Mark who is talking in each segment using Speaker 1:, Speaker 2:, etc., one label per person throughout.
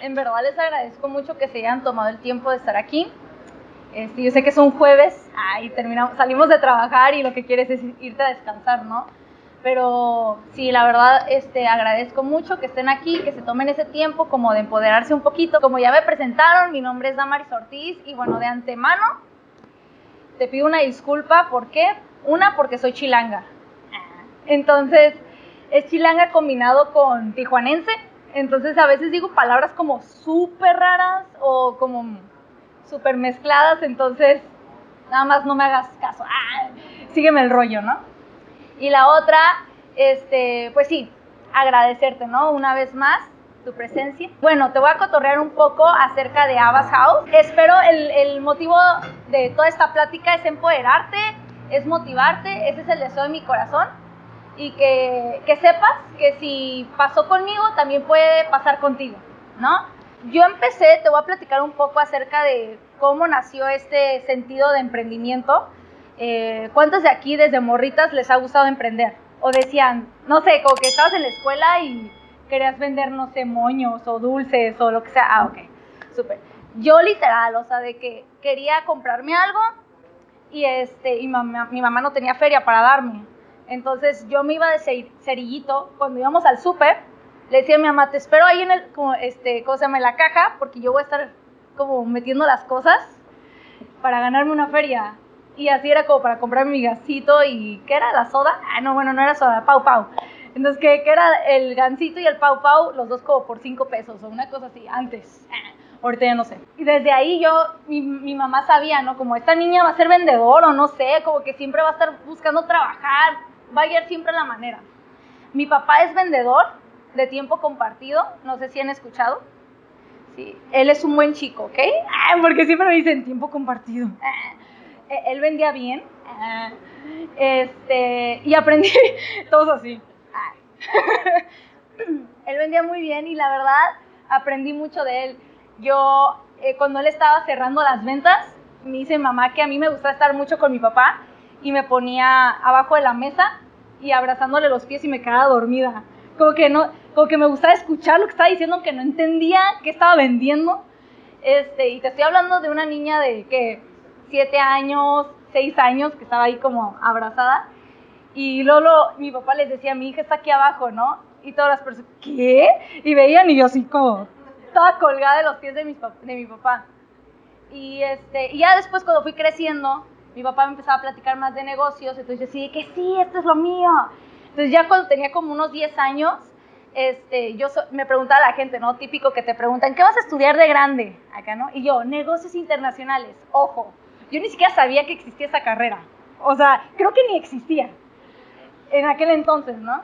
Speaker 1: En verdad les agradezco mucho que se hayan tomado el tiempo de estar aquí. Este, yo sé que es un jueves, ay, terminamos, salimos de trabajar y lo que quieres es irte a descansar, ¿no? Pero sí, la verdad, este, agradezco mucho que estén aquí, que se tomen ese tiempo como de empoderarse un poquito. Como ya me presentaron, mi nombre es Damaris Ortiz y bueno, de antemano te pido una disculpa, ¿por qué? Una, porque soy chilanga. Entonces, es chilanga combinado con tijuanense. Entonces, a veces digo palabras como súper raras o como súper mezcladas. Entonces, nada más no me hagas caso. Ah, sígueme el rollo, ¿no? Y la otra, este, pues sí, agradecerte, ¿no? Una vez más tu presencia. Bueno, te voy a cotorrear un poco acerca de Abbas House. Espero el, el motivo de toda esta plática es empoderarte, es motivarte, ese es el deseo de mi corazón. Y que, que sepas que si pasó conmigo, también puede pasar contigo, ¿no? Yo empecé, te voy a platicar un poco acerca de cómo nació este sentido de emprendimiento. Eh, ¿Cuántos de aquí desde morritas les ha gustado emprender? O decían, no sé, como que estabas en la escuela y querías vender, no sé, moños o dulces o lo que sea. Ah, ok, súper. Yo literal, o sea, de que quería comprarme algo y, este, y mi mamá no tenía feria para darme. Entonces yo me iba de cer- cerillito cuando íbamos al súper. Le decía a mi mamá, te espero ahí en el, como, este, ¿cómo se llama? En la caja porque yo voy a estar como metiendo las cosas para ganarme una feria. Y así era como para comprarme mi gasito y ¿qué era? ¿La soda? Ah, no, bueno, no era soda, pau pau. Entonces, ¿qué, qué era el gansito y el pau pau? Los dos como por cinco pesos o una cosa así, antes. Ah, Ahorita ya no sé. Y desde ahí yo, mi, mi mamá sabía, ¿no? Como esta niña va a ser vendedor o no sé, como que siempre va a estar buscando trabajar, va a hallar siempre la manera. Mi papá es vendedor de tiempo compartido, no sé si han escuchado. Sí, él es un buen chico, ¿ok? Ah, porque siempre me dicen tiempo compartido. Ah, eh, él vendía bien. Ah, este, y aprendí, todos así. Ah. él vendía muy bien y la verdad aprendí mucho de él. Yo, eh, cuando él estaba cerrando las ventas, me dice mamá que a mí me gustaba estar mucho con mi papá y me ponía abajo de la mesa y abrazándole los pies y me quedaba dormida. Como que no, como que me gustaba escuchar lo que estaba diciendo, aunque no entendía qué estaba vendiendo. Este, y te estoy hablando de una niña de que siete años, seis años, que estaba ahí como abrazada. Y luego mi papá les decía, mi hija está aquí abajo, ¿no? Y todas las personas, ¿qué? Y veían y yo así como, toda colgada de los pies de, mis de mi papá. Y, este, y ya después cuando fui creciendo, mi papá me empezaba a platicar más de negocios, entonces yo decía que sí, esto es lo mío. Entonces ya cuando tenía como unos 10 años, este, yo me preguntaba a la gente, ¿no? Típico que te preguntan, ¿qué vas a estudiar de grande? Acá, ¿no? Y yo, negocios internacionales, ojo, yo ni siquiera sabía que existía esa carrera. O sea, creo que ni existía en aquel entonces, ¿no?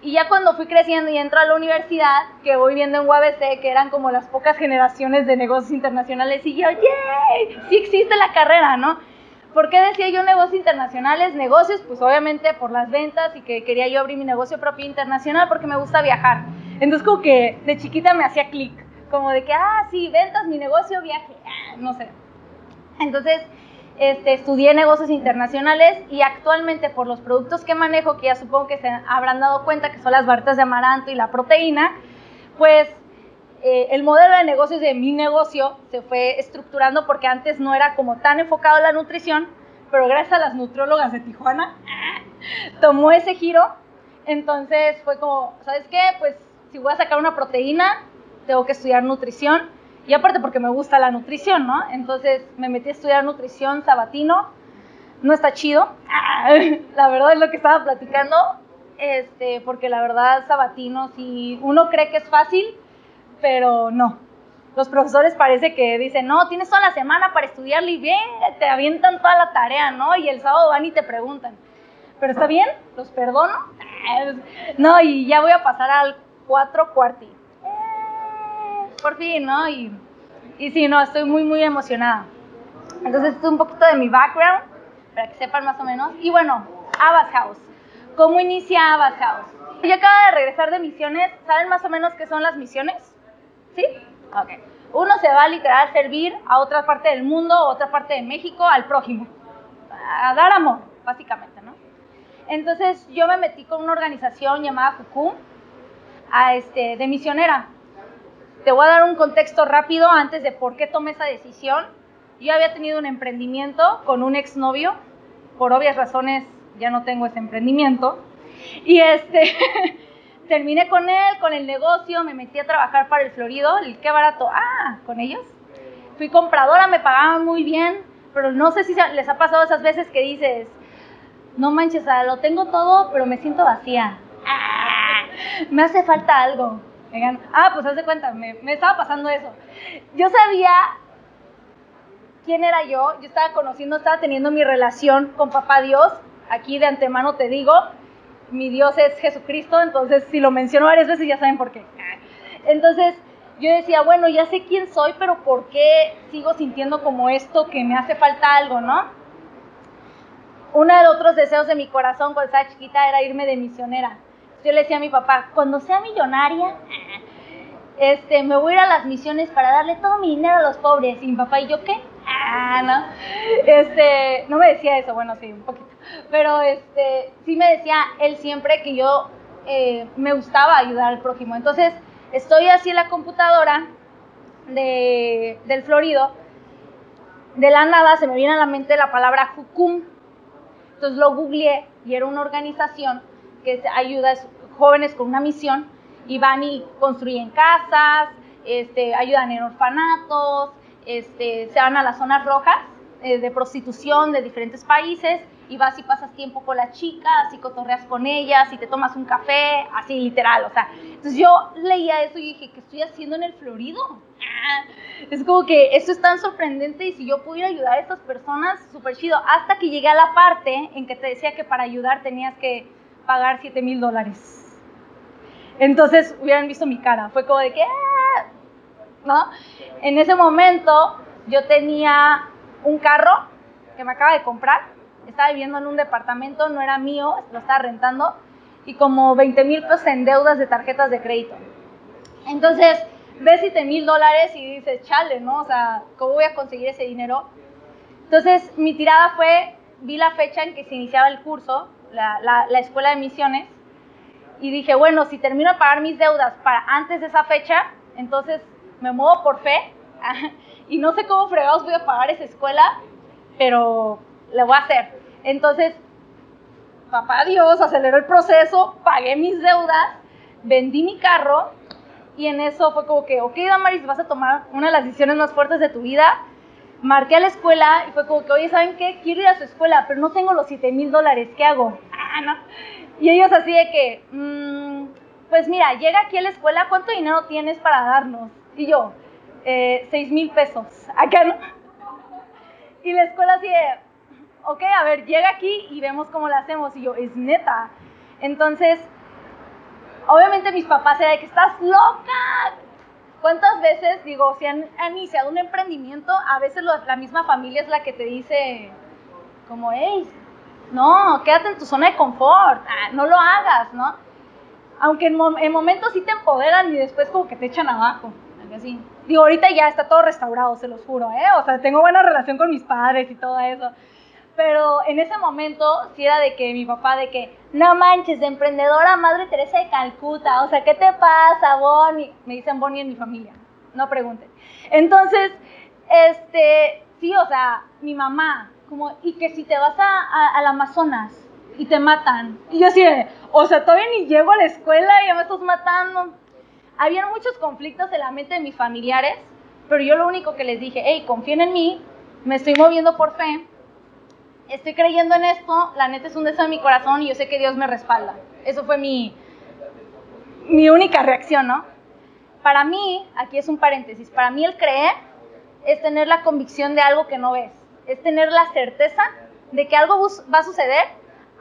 Speaker 1: Y ya cuando fui creciendo y entro a la universidad, que voy viendo en UABC, que eran como las pocas generaciones de negocios internacionales, y yo, ¡yay! Sí existe la carrera, ¿no? ¿Por qué decía yo negocios internacionales? Negocios, pues obviamente por las ventas y que quería yo abrir mi negocio propio internacional porque me gusta viajar. Entonces como que de chiquita me hacía clic, como de que, ah, sí, ventas, mi negocio, viaje, ah, no sé. Entonces, este, estudié negocios internacionales y actualmente por los productos que manejo, que ya supongo que se habrán dado cuenta que son las barritas de amaranto y la proteína, pues eh, el modelo de negocios de mi negocio se fue estructurando porque antes no era como tan enfocado en la nutrición, pero gracias a las nutriólogas de Tijuana tomó ese giro. Entonces fue como, ¿sabes qué? Pues si voy a sacar una proteína, tengo que estudiar nutrición. Y aparte porque me gusta la nutrición, ¿no? Entonces me metí a estudiar nutrición sabatino. No está chido. La verdad es lo que estaba platicando. Este, porque la verdad sabatino, si uno cree que es fácil, pero no. los profesores parece que dicen, no, tienes toda la semana para estudiarle y bien, te avientan toda la tarea, ¿no? Y el sábado van y te preguntan, ¿pero está bien? ¿Los perdono? No, y ya voy a pasar al cuatro cuarti. Eh, por fin, ¿no? Y, y sí, no, estoy muy, muy emocionada. Entonces, es un poquito de mi background, para que sepan más o menos. Y bueno, Abbas House. ¿Cómo inicia Abbas House? Yo acabo de regresar de misiones. ¿Saben más o menos qué son las misiones? ¿Sí? Ok. Uno se va a literal servir a otra parte del mundo, a otra parte de México, al prójimo. A dar amor, básicamente, ¿no? Entonces yo me metí con una organización llamada Jucum, a este, de misionera. Te voy a dar un contexto rápido antes de por qué tomé esa decisión. Yo había tenido un emprendimiento con un exnovio, por obvias razones ya no tengo ese emprendimiento. Y este, terminé con él, con el negocio, me metí a trabajar para el Florido, el qué barato, ah, con ellos. Fui compradora, me pagaban muy bien, pero no sé si les ha pasado esas veces que dices, no manches, lo tengo todo, pero me siento vacía. Me hace falta algo. Ah, pues haz de cuenta, me, me estaba pasando eso. Yo sabía quién era yo, yo estaba conociendo, estaba teniendo mi relación con Papá Dios, aquí de antemano te digo, mi Dios es Jesucristo, entonces si lo menciono varias veces ya saben por qué. Entonces yo decía, bueno, ya sé quién soy, pero ¿por qué sigo sintiendo como esto que me hace falta algo, no? Uno de los otros deseos de mi corazón cuando estaba chiquita era irme de misionera. Yo le decía a mi papá, cuando sea millonaria, este, me voy a ir a las misiones para darle todo mi dinero a los pobres. Y mi papá, ¿y yo qué? Ah, no. Este, no me decía eso, bueno, sí, un poquito. Pero este, sí me decía él siempre que yo eh, me gustaba ayudar al prójimo. Entonces, estoy así en la computadora de, del Florido. De la nada se me viene a la mente la palabra Jucum. Entonces lo googleé y era una organización que ayuda a jóvenes con una misión y van y construyen casas, este, ayudan en orfanatos, este, se van a las zonas rojas eh, de prostitución de diferentes países y vas y pasas tiempo con las chicas y cotorreas con ellas y te tomas un café, así literal, o sea. Entonces yo leía eso y dije, ¿qué estoy haciendo en el Florido? Ah, es como que esto es tan sorprendente y si yo pudiera ayudar a estas personas, súper chido. Hasta que llegué a la parte en que te decía que para ayudar tenías que pagar 7 mil dólares. Entonces hubieran visto mi cara, fue como de que, ah", ¿no? En ese momento yo tenía un carro que me acaba de comprar, estaba viviendo en un departamento, no era mío, lo estaba rentando, y como 20 mil pesos en deudas de tarjetas de crédito. Entonces, ves 7 mil dólares y dices, chale, ¿no? O sea, ¿cómo voy a conseguir ese dinero? Entonces, mi tirada fue, vi la fecha en que se iniciaba el curso, la, la escuela de misiones, y dije, bueno, si termino de pagar mis deudas para antes de esa fecha, entonces me muevo por fe y no sé cómo fregados voy a pagar esa escuela, pero le voy a hacer. Entonces, papá Dios aceleró el proceso, pagué mis deudas, vendí mi carro y en eso fue como que, ok, Damaris, vas a tomar una de las decisiones más fuertes de tu vida. Marqué a la escuela y fue como que, oye, ¿saben qué? Quiero ir a su escuela, pero no tengo los 7 mil dólares, ¿qué hago? Ah. Y ellos así de que, mmm, pues mira, llega aquí a la escuela, ¿cuánto dinero tienes para darnos? Y yo, eh, seis mil pesos. Acá no. Y la escuela así de, ok, a ver, llega aquí y vemos cómo lo hacemos. Y yo, es neta. Entonces, obviamente mis papás eran de que estás loca. ¿Cuántas veces, digo, si han, iniciado un emprendimiento, a veces la misma familia es la que te dice, como, hey, no, quédate en tu zona de confort, ah, no lo hagas, ¿no? Aunque en, momentos sí te empoderan y después como que te echan abajo, algo así. Digo, ahorita ya está todo restaurado, se los juro, ¿eh? O sea, tengo buena relación con mis padres y todo eso. Pero en ese momento sí era de que mi papá, de que, no manches, de emprendedora Madre Teresa de Calcuta, o sea, ¿qué te pasa, Bonnie? Me dicen Bonnie en mi familia, no pregunten. Entonces, este, sí, o sea, mi mamá, como, y que si te vas a, al Amazonas y te matan. Y yo así o sea, todavía ni llego a la escuela y ya me estás matando. Había muchos conflictos en la mente de mis familiares, pero yo lo único que les dije, hey, confíen en mí, me estoy moviendo por fe, estoy creyendo en esto, la neta es un deseo de mi corazón y yo sé que Dios me respalda. Eso fue mi, mi única reacción, ¿no? para mí, aquí es un paréntesis, para mí el creer es tener la convicción de algo que no ves, es tener la certeza de que algo va a suceder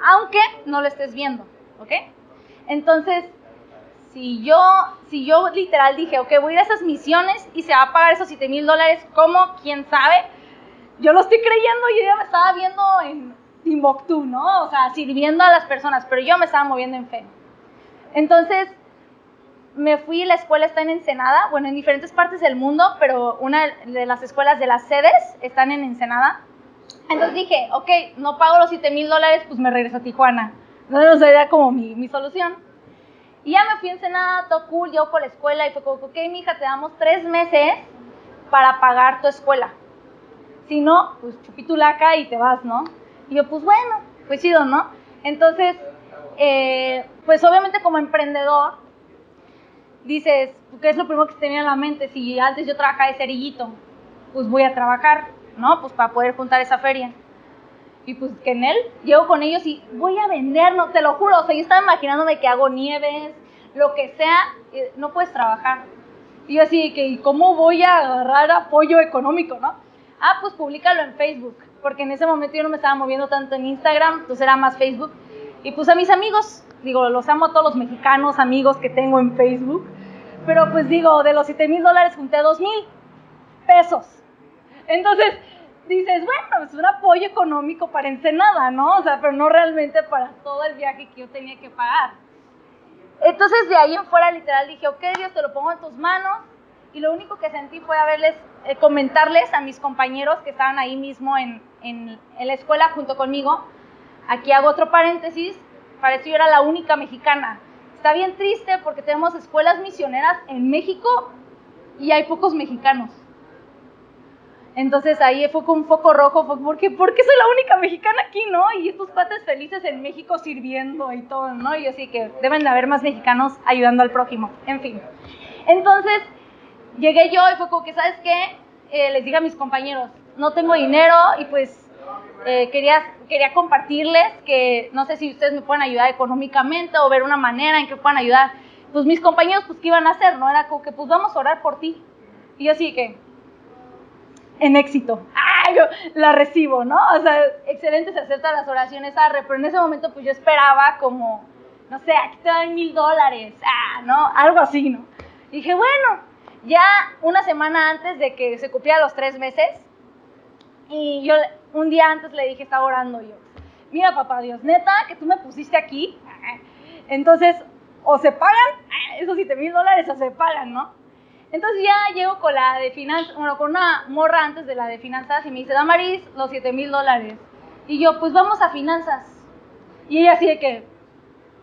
Speaker 1: aunque no lo estés viendo, ¿ok? Entonces, si yo, si yo literal dije, ok, voy a ir a esas misiones y se va a pagar esos 7 mil dólares, ¿cómo? ¿Quién sabe? Yo lo estoy creyendo y yo me estaba viendo en Timbuktu, ¿no? O sea, sirviendo a las personas, pero yo me estaba moviendo en fe. Entonces, me fui, la escuela está en Ensenada, bueno, en diferentes partes del mundo, pero una de las escuelas de las sedes están en Ensenada. Entonces dije, ok, no pago los 7 mil dólares, pues me regreso a Tijuana. Sé, era como mi, mi solución. Y ya me fui a Ensenada, todo cool, yo por la escuela y fue como, ok, mija, te damos tres meses para pagar tu escuela. Si no, pues chupitulaca y te vas, ¿no? Y yo, pues bueno, pues chido, ¿no? Entonces, eh, pues obviamente como emprendedor, dices, ¿qué es lo primero que te tenía en la mente? Si antes yo trabajaba de cerillito, pues voy a trabajar, ¿no? Pues para poder juntar esa feria. Y pues que en él, llego con ellos y voy a vender, no, te lo juro, o sea, yo estaba imaginándome que hago nieves, lo que sea, no puedes trabajar. Y yo así, que, ¿y cómo voy a agarrar apoyo económico, no? Ah, pues públicalo en Facebook, porque en ese momento yo no me estaba moviendo tanto en Instagram, entonces era más Facebook. Y pues a mis amigos, digo, los amo a todos los mexicanos amigos que tengo en Facebook, pero pues digo, de los 7 mil dólares junté 2 mil pesos. Entonces, dices, bueno, es un apoyo económico para Ensenada, ¿no? O sea, pero no realmente para todo el viaje que yo tenía que pagar. Entonces, de ahí en fuera, literal, dije, ok, Dios, te lo pongo en tus manos. Y lo único que sentí fue haberles, eh, comentarles a mis compañeros que estaban ahí mismo en, en, en, la escuela junto conmigo. Aquí hago otro paréntesis, para eso yo era la única mexicana. Está bien triste porque tenemos escuelas misioneras en México y hay pocos mexicanos. Entonces ahí fue con un foco rojo, fue porque, porque soy la única mexicana aquí, ¿no? Y estos pates felices en México sirviendo y todo, ¿no? Y así que deben de haber más mexicanos ayudando al prójimo, en fin. Entonces llegué yo y fue como que, ¿sabes qué? Eh, les dije a mis compañeros, no tengo dinero y pues eh, quería, quería compartirles que no sé si ustedes me pueden ayudar económicamente o ver una manera en que puedan ayudar. Pues mis compañeros, pues, ¿qué iban a hacer? ¿No? Era como que, pues, vamos a orar por ti. Y yo así que, en éxito. ¡Ah! Yo la recibo, ¿no? O sea, excelente, se aceptan las oraciones, arre, pero en ese momento pues yo esperaba como, no sé, aquí te dan mil dólares, ah, ¿no? Algo así, ¿no? Dije, bueno, ya una semana antes de que se cumplieran los tres meses, y yo un día antes le dije, estaba orando yo, mira papá Dios, neta, que tú me pusiste aquí, entonces o se pagan esos siete mil dólares o se pagan, ¿no? Entonces ya llego con la de finanzas, bueno, con una morra antes de la de finanzas y me dice, Damaris, los 7 mil dólares. Y yo, pues vamos a finanzas. Y ella así de que,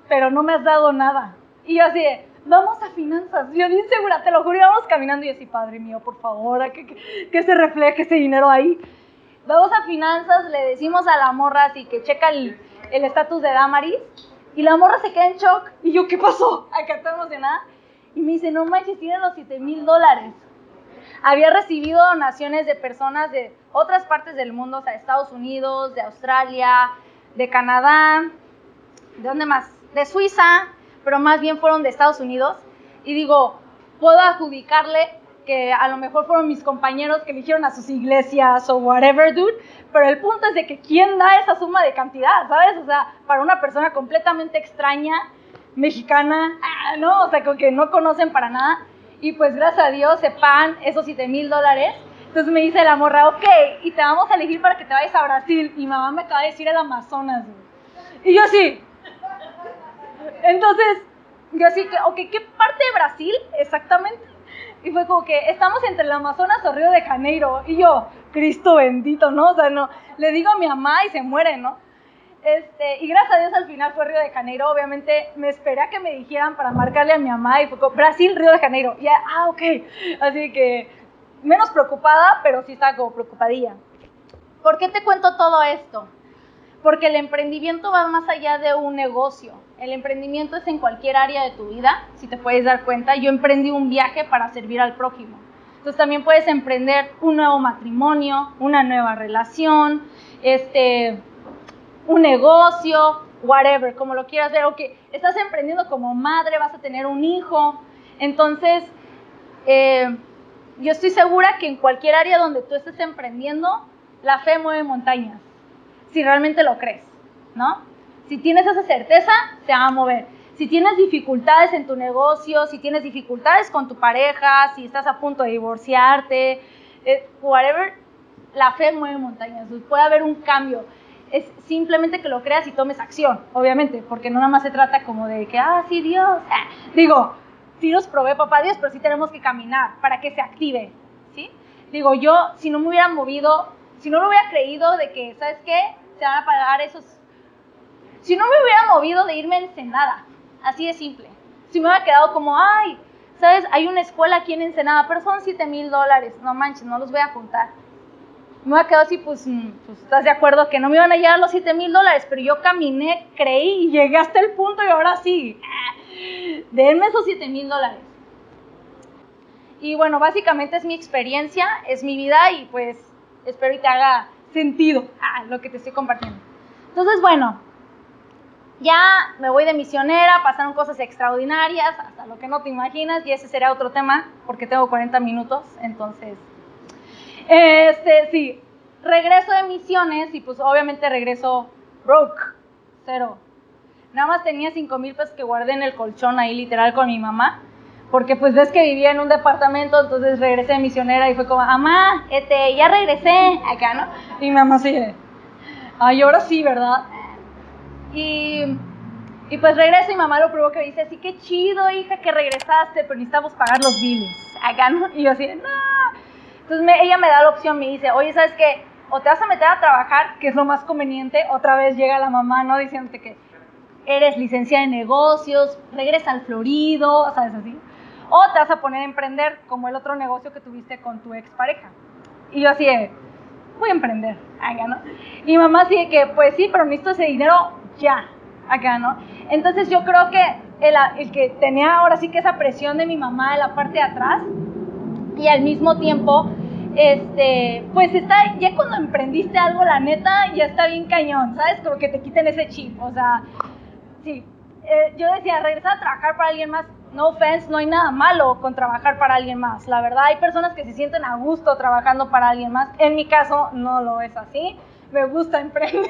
Speaker 1: pero no me has dado nada. Y yo así de, vamos a finanzas. Yo bien segura, te lo juro, íbamos caminando y yo así, padre mío, por favor, que, que, que se refleje ese dinero ahí. Vamos a finanzas, le decimos a la morra así que checa el estatus de Damaris. Y la morra se queda en shock. Y yo, ¿qué pasó? Acá está emocionada. Y me dice, no manches, tiene los 7 mil dólares. Había recibido donaciones de personas de otras partes del mundo, o sea, de Estados Unidos, de Australia, de Canadá, ¿de dónde más? De Suiza, pero más bien fueron de Estados Unidos. Y digo, puedo adjudicarle que a lo mejor fueron mis compañeros que eligieron a sus iglesias o whatever, dude. Pero el punto es de que quién da esa suma de cantidad, ¿sabes? O sea, para una persona completamente extraña mexicana, ah, ¿no? O sea, como que no conocen para nada. Y pues gracias a Dios se pagan esos 7 mil dólares. Entonces me dice la morra, ok, y te vamos a elegir para que te vayas a Brasil. Y mamá me acaba de decir el Amazonas. Y yo sí. Entonces, yo que, ok, ¿qué parte de Brasil exactamente? Y fue como que estamos entre el Amazonas o Río de Janeiro. Y yo, Cristo bendito, ¿no? O sea, no, le digo a mi mamá y se muere, ¿no? Este, y gracias a Dios al final fue Río de Janeiro. Obviamente me esperé a que me dijeran para marcarle a mi mamá y fue Brasil, Río de Janeiro. Y ah, ok. Así que menos preocupada, pero sí estaba como preocupadilla. ¿Por qué te cuento todo esto? Porque el emprendimiento va más allá de un negocio. El emprendimiento es en cualquier área de tu vida, si te puedes dar cuenta. Yo emprendí un viaje para servir al prójimo. Entonces también puedes emprender un nuevo matrimonio, una nueva relación, este, un negocio, whatever, como lo quieras ver, o que estás emprendiendo como madre, vas a tener un hijo. Entonces, eh, yo estoy segura que en cualquier área donde tú estés emprendiendo, la fe mueve montañas, si realmente lo crees, ¿no? Si tienes esa certeza, se va a mover. Si tienes dificultades en tu negocio, si tienes dificultades con tu pareja, si estás a punto de divorciarte, eh, whatever, la fe mueve montañas. Puede haber un cambio. Es simplemente que lo creas y tomes acción, obviamente, porque no nada más se trata como de que, ah, sí, Dios. Ah, digo, sí nos provee papá Dios, pero sí tenemos que caminar para que se active, ¿sí? Digo, yo, si no me hubiera movido, si no lo hubiera creído de que, ¿sabes qué? Se van a pagar esos... Si no me hubiera movido de irme en Ensenada, así de simple. Si me hubiera quedado como, ay, ¿sabes? Hay una escuela aquí en Ensenada, pero son 7 mil dólares, no manches, no los voy a juntar. Me hubiera quedado así, pues, mm, pues, estás de acuerdo que no me iban a llegar los 7 mil dólares, pero yo caminé, creí y llegué hasta el punto y ahora sí denme esos 7 mil dólares. Y bueno, básicamente es mi experiencia, es mi vida y pues espero que te haga sentido ah, lo que te estoy compartiendo. Entonces, bueno, ya me voy de misionera, pasaron cosas extraordinarias, hasta lo que no te imaginas, y ese será otro tema, porque tengo 40 minutos, entonces, este, sí, regreso de misiones y pues obviamente regreso broke, cero, Nada más tenía 5 mil pesos que guardé en el colchón ahí literal con mi mamá. Porque pues ves que vivía en un departamento, entonces regresé de misionera y fue como, mamá, este, ya regresé acá, ¿no? Y mi mamá sigue, ay, ahora sí, ¿verdad? Y, y pues regreso y mamá lo probó que dice, así que chido, hija, que regresaste, pero necesitamos pagar los biles, acá, ¿no? Y yo así, no. Entonces ella me da la opción, me dice, oye, ¿sabes qué? O te vas a meter a trabajar, que es lo más conveniente, otra vez llega la mamá, ¿no? Diciéndote que eres licenciada en negocios, regresa al Florido, ¿sabes así? O te vas a poner a emprender como el otro negocio que tuviste con tu expareja. Y yo así de, voy a emprender, acá, ¿no? Y mamá así de que, pues sí, pero necesito ese dinero ya, acá, ¿no? Entonces yo creo que el, el que tenía ahora sí que esa presión de mi mamá en la parte de atrás y al mismo tiempo este, pues está, ya cuando emprendiste algo, la neta, ya está bien cañón, ¿sabes? Como que te quiten ese chip, o sea, sí. Eh, yo decía, regresar a trabajar para alguien más, no offense, no hay nada malo con trabajar para alguien más. La verdad, hay personas que se sienten a gusto trabajando para alguien más. En mi caso, no lo es así. Me gusta emprender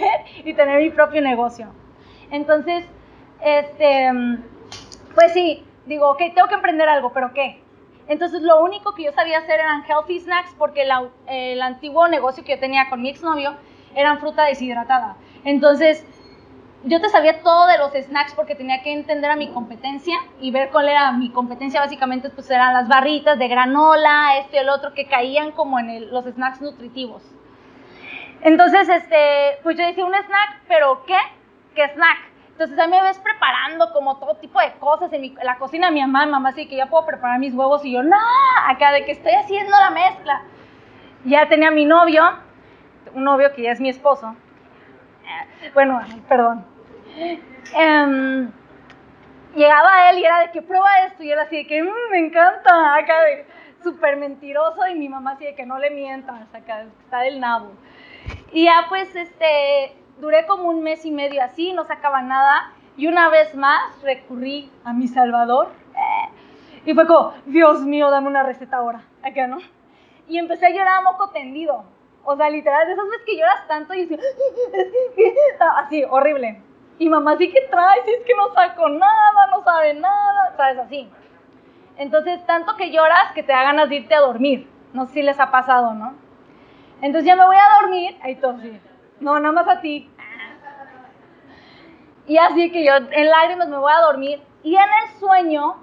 Speaker 1: y tener mi propio negocio. Entonces, este, pues sí, digo, ok, tengo que emprender algo, pero ¿qué? Entonces, lo único que yo sabía hacer eran healthy snacks porque el antiguo negocio que yo tenía con mi exnovio eran fruta deshidratada. Entonces, yo te sabía todo de los snacks porque tenía que entender a mi competencia y ver cuál era mi competencia. Básicamente, pues eran las barritas de granola, este y el otro, que caían como en los snacks nutritivos. Entonces, este, pues yo decía un snack, pero ¿qué? ¿Qué snack? Entonces ahí me ves preparando como todo tipo de cosas en, la cocina mi mamá, mi mamá así que ya puedo preparar mis huevos y yo, no, acá de que estoy haciendo la mezcla. Ya tenía mi novio, un novio que ya es mi esposo, bueno, perdón. Em, llegaba él y era de que prueba esto y él así de que mm, me encanta, acá de súper mentiroso y mi mamá así de que no le mientas, acá está del nabo. Y ya pues este, duré como un mes y medio así, no sacaba nada y una vez más recurrí a mi Salvador y fue como, Dios mío, dame una receta ahora, acá no. Y empecé a llorar a moco tendido o sea, literal, de esas veces que lloras tanto y así, horrible. Y mamá, ¿sí que traes? Es que no saco nada, no sabe nada, ¿sabes? Así. Entonces, tanto que lloras que te da ganas de irte a dormir. No sé si les ha pasado, ¿no? Entonces ya me voy a dormir. Ahí todo sí. No, nada más a ti. Y así que yo en lágrimas me voy a dormir. Y en el sueño,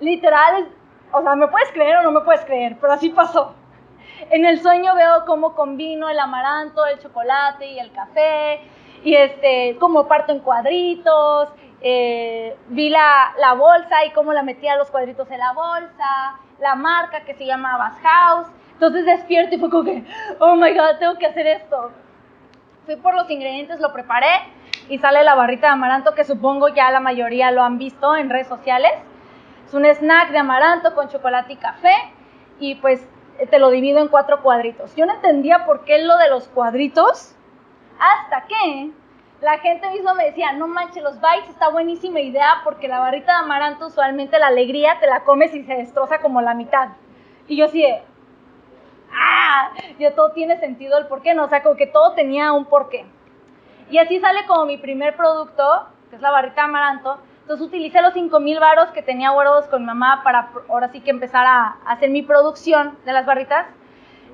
Speaker 1: literal, o sea, me puedes creer o no me puedes creer, pero así pasó. En el sueño veo cómo combino el amaranto, el chocolate y el café, y este, cómo parto en cuadritos, eh, vi la, la, bolsa y cómo la metía los cuadritos en la bolsa, la marca que se llama House. Entonces despierto y fue como que, oh my god, tengo que hacer esto. Fui por los ingredientes, lo preparé y sale la barrita de amaranto que supongo ya la mayoría lo han visto en redes sociales. Es un snack de amaranto con chocolate y café y pues te lo divido en cuatro cuadritos. Yo no entendía por qué lo de los cuadritos, hasta que la gente mismo me decía, no manches, los bites está buenísima idea porque la barrita de amaranto usualmente la alegría te la comes y se destroza como la mitad. Y yo así de, ¡ah! Ya todo tiene sentido el por qué, ¿no? O sea, como que todo tenía un porqué. Y así sale como mi primer producto, que es la barrita amaranto. Entonces utilicé los 5 mil varos que tenía guardados con mamá para ahora sí que empezar a hacer mi producción de las barritas.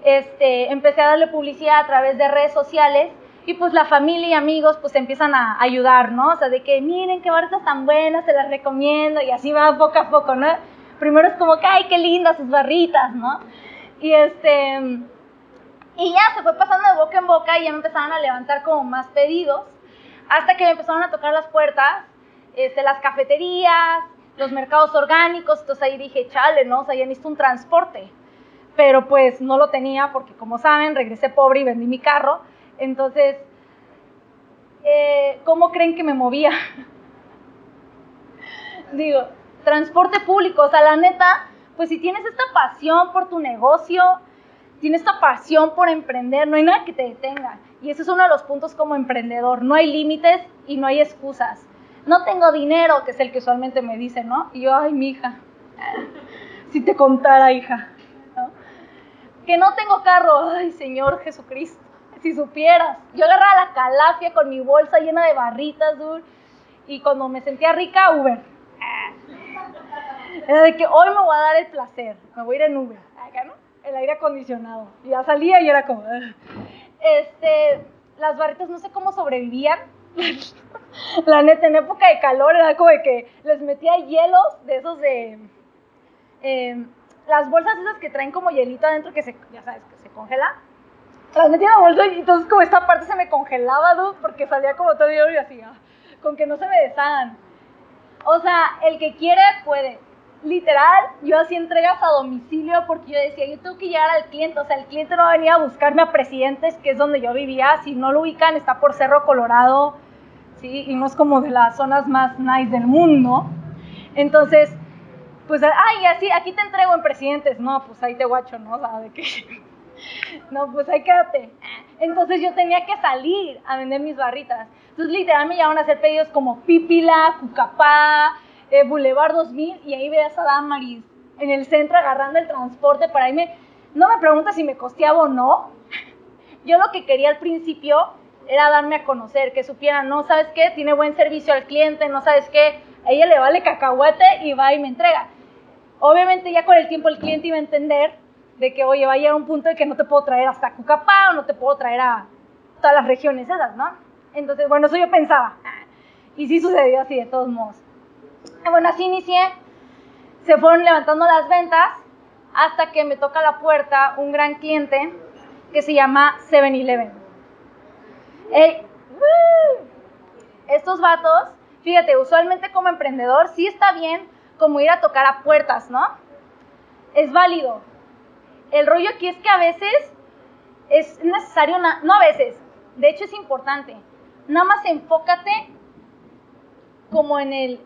Speaker 1: Este, empecé a darle publicidad a través de redes sociales y pues la familia y amigos pues empiezan a ayudar, ¿no? O sea, de que miren qué barritas tan buenas, se las recomiendo y así va poco a poco, ¿no? Primero es como que, ay, qué lindas sus barritas, ¿no? Y este, y ya se fue pasando de boca en boca y ya me empezaron a levantar como más pedidos, hasta que me empezaron a tocar las puertas, este, las cafeterías, los mercados orgánicos, entonces ahí dije, chale, ¿no? O sea, ya necesito un transporte. Pero pues no lo tenía porque como saben, regresé pobre y vendí mi carro. Entonces, eh, ¿cómo creen que me movía? Digo, transporte público, o sea, la neta, pues si tienes esta pasión por tu negocio, tienes esta pasión por emprender, no hay nada que te detenga. Y ese es uno de los puntos como emprendedor, no hay límites y no hay excusas. No tengo dinero, que es el que usualmente me dicen, ¿no? Y yo, ay, mi hija, si te contara, hija. Que no tengo carro, ay, Señor Jesucristo si supieras. Yo agarraba la calafia con mi bolsa llena de barritas, dude, y cuando me sentía rica, Uber. Era de que hoy me voy a dar el placer, me voy a ir en Uber, acá, ¿no? El aire acondicionado. Y ya salía y era como... Este, las barritas no sé cómo sobrevivían. La neta, en época de calor era como de que les metía hielos de esos de... Em, las bolsas esas que traen como hielito adentro que se, ya sabes, que se congela las metí en la bolsa y entonces como esta parte se me congelaba, dude, porque salía como todo y así, ah, con que no se me deshagan. O sea, el que quiere puede. Literal, yo hacía entregas a domicilio porque yo decía, yo tengo que llegar al cliente, o sea, el cliente no va a buscarme a Presidentes, que es donde yo vivía, si no lo ubican, está por Cerro Colorado, ¿sí? Y no es como de las zonas más nice del mundo. Entonces, pues, ay, así, aquí te entrego en Presidentes, no, pues ahí te guacho, ¿no? O sea, de que no, pues ahí quédate. Entonces yo tenía que salir a vender mis barritas. Entonces literal me llevaban a hacer pedidos como Pípila, Cucapá, eh, Boulevard 2000 y ahí veías a Damaris en el centro agarrando el transporte para irme. No me preguntas si me costeaba o no. Yo lo que quería al principio era darme a conocer, que supieran, no sabes qué, tiene buen servicio al cliente, no sabes qué, a ella le vale cacahuete y va y me entrega. Obviamente ya con el tiempo el cliente iba a entender de que, oye, va a llegar un punto de que no te puedo traer hasta Cucapá o no te puedo traer a todas las regiones esas, ¿no? Entonces, bueno, eso yo pensaba. Y sí sucedió así, de todos modos. Bueno, así inicié. Se fueron levantando las ventas hasta que me toca la puerta un gran cliente que se llama 7-Eleven. estos vatos, fíjate, usualmente como emprendedor sí está bien como ir a tocar a puertas, ¿no? Es válido, el rollo aquí es que a veces es necesario, no a veces, de hecho es importante, nada más enfócate como en el,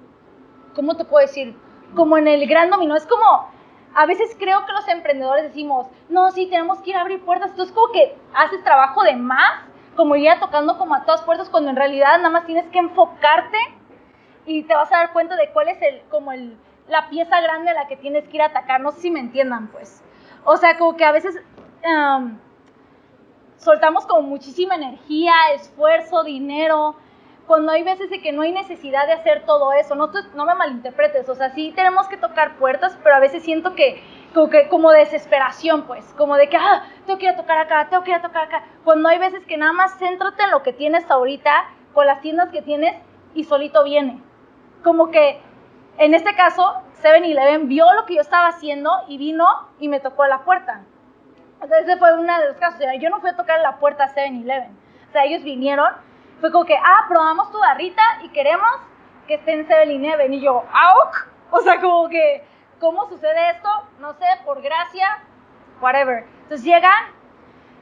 Speaker 1: ¿cómo te puedo decir? Como en el gran dominó, es como, a veces creo que los emprendedores decimos, no, sí, tenemos que ir a abrir puertas, entonces como que haces trabajo de más, como ir tocando como a todas puertas, cuando en realidad nada más tienes que enfocarte y te vas a dar cuenta de cuál es el, como el, la pieza grande a la que tienes que ir a atacar, no sé si me entiendan, pues. O sea, como que a veces soltamos como muchísima energía, esfuerzo, dinero, cuando hay veces de que no hay necesidad de hacer todo eso. No, no me malinterpretes, o sea, sí tenemos que tocar puertas, pero a veces siento que como, que, como desesperación, pues, como de que, ah, tengo que ir a tocar acá, tengo que ir a tocar acá. Cuando hay veces que nada más céntrate en lo que tienes ahorita, con las tiendas que tienes, y solito viene. Como que en este caso, 7-Eleven vio lo que yo estaba haciendo y vino y me tocó la puerta. Entonces, ese fue uno de los casos. Yo no fui a tocar la puerta a 7-Eleven. O sea, ellos vinieron, fue como que, ah, probamos tu barrita y queremos que esté en 7-Eleven. Y yo, ah, O sea, como que, ¿cómo sucede esto? No sé, por gracia, whatever. Entonces llegan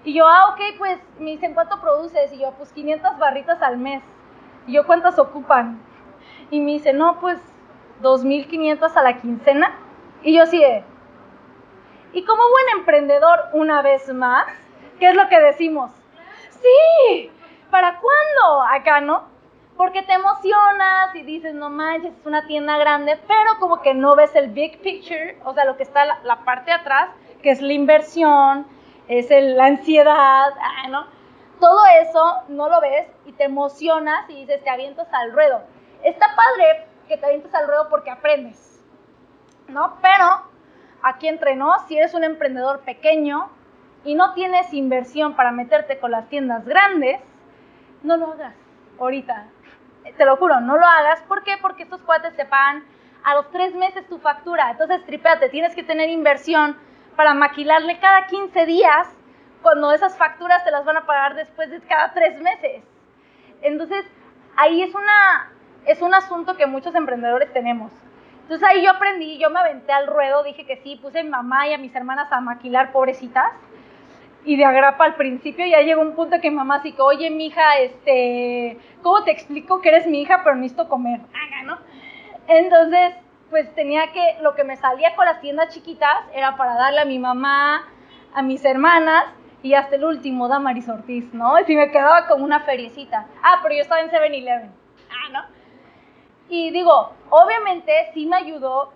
Speaker 1: y yo, ah, ok, pues me dicen, ¿cuánto produces? Y yo, pues 500 barritas al mes. Y yo, ¿cuántas ocupan? Y me dice, no, pues 2.500 a la quincena. Y yo así de... Y como buen emprendedor, una vez más, ¿qué es lo que decimos? Sí, ¿para cuándo? acá, ¿no? Porque te emocionas y dices, no manches, es una tienda grande, pero como que no ves el big picture, o sea, lo que está la, la parte de atrás, que es la inversión, es el, la ansiedad, ah, ¿no? Todo eso no lo ves y te emocionas y dices, te avientas al ruedo. Está padre que te avientes al ruedo porque aprendes, ¿no? Pero aquí entre nos, si eres un emprendedor pequeño y no tienes inversión para meterte con las tiendas grandes, no lo hagas ahorita. Te lo juro, no lo hagas. ¿Por qué? Porque estos cuates te pagan a los tres meses tu factura. Entonces, tripéate, tienes que tener inversión para maquilarle cada 15 días cuando esas facturas te las van a pagar después de cada tres meses. Entonces, ahí es, una, es un asunto que muchos emprendedores tenemos. Entonces ahí yo aprendí, yo me aventé al ruedo, dije que sí, puse a mamá y a mis hermanas a maquilar pobrecitas. Y de agrapa al principio ya llegó un punto que mi mamá así que, oye, mija, este, ¿cómo te explico que eres mi hija, pero necesito comer? Haga, ¿no? Entonces, pues tenía que, lo que me salía con las tiendas chiquitas era para darle a mi mamá, a mis hermanas y hasta el último, Damaris Ortiz, ¿no? Y si me quedaba como una feriecita. Ah, pero yo estaba en 7-Eleven. Ah, ¿no? Y digo, obviamente sí me ayudó,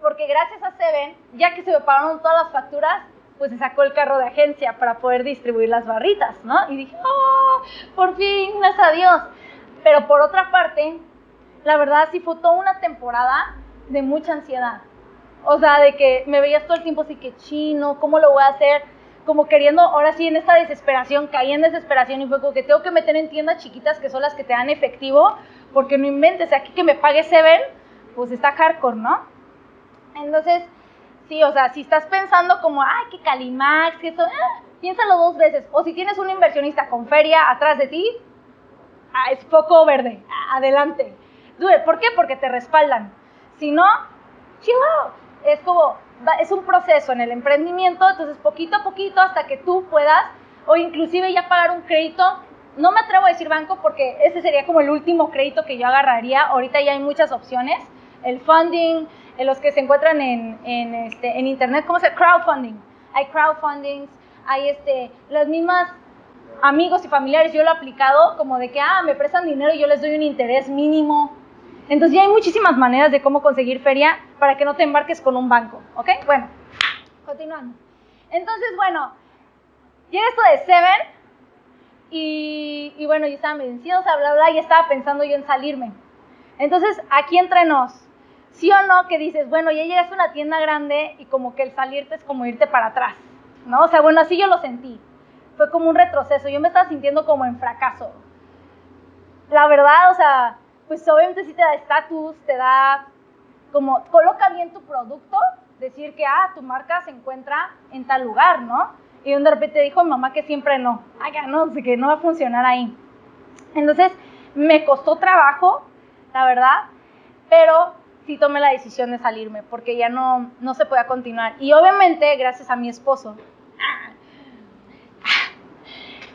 Speaker 1: porque gracias a Seven, ya que se me pagaron todas las facturas, pues se sacó el carro de agencia para poder distribuir las barritas, ¿no? Y dije, oh, por fin, gracias a Dios. Pero por otra parte, la verdad sí fue toda una temporada de mucha ansiedad. O sea, de que me veías todo el tiempo así que chino, ¿cómo lo voy a hacer? Como queriendo, ahora sí, en esta desesperación, caí en desesperación y fue como que tengo que meter en tiendas chiquitas que son las que te dan efectivo, porque no inventes, aquí que me pague Seven, pues está hardcore, ¿no? Entonces, sí, o sea, si estás pensando como, ay, que Calimax, que eso, eh, piénsalo dos veces. O si tienes un inversionista con feria atrás de ti, ah, es poco verde, adelante. ¿Por qué? Porque te respaldan. Si no, chill out. Es como, es un proceso en el emprendimiento, entonces poquito a poquito hasta que tú puedas, o inclusive ya pagar un crédito. No me atrevo a decir banco porque ese sería como el último crédito que yo agarraría. Ahorita ya hay muchas opciones. El funding, en los que se encuentran en, en, este, en internet, ¿cómo se? Crowdfunding. Hay crowdfundings, hay este, las mismas amigos y familiares, yo lo he aplicado como de que, ah, me prestan dinero y yo les doy un interés mínimo. Entonces ya hay muchísimas maneras de cómo conseguir feria para que no te embarques con un banco, ¿ok? Bueno, continuando. Entonces, bueno, llega esto de Seven y, y bueno, yo estaba medio ansiosa, bla, bla, y estaba pensando yo en salirme. Entonces, aquí entre nos, ¿sí o no que dices, bueno, ya llegas a una tienda grande y como que el salirte es como irte para atrás, ¿no? O sea, bueno, así yo lo sentí. Fue como un retroceso, yo me estaba sintiendo como en fracaso. La verdad, o sea, pues obviamente sí te da estatus, te da como, coloca bien tu producto, decir que, ah, tu marca se encuentra en tal lugar, ¿no? Y de repente dijo mi mamá que siempre no, ay, no, que no va a funcionar ahí. Entonces, me costó trabajo, la verdad, pero sí tomé la decisión de salirme porque ya no, no se podía continuar. Y obviamente, gracias a mi esposo,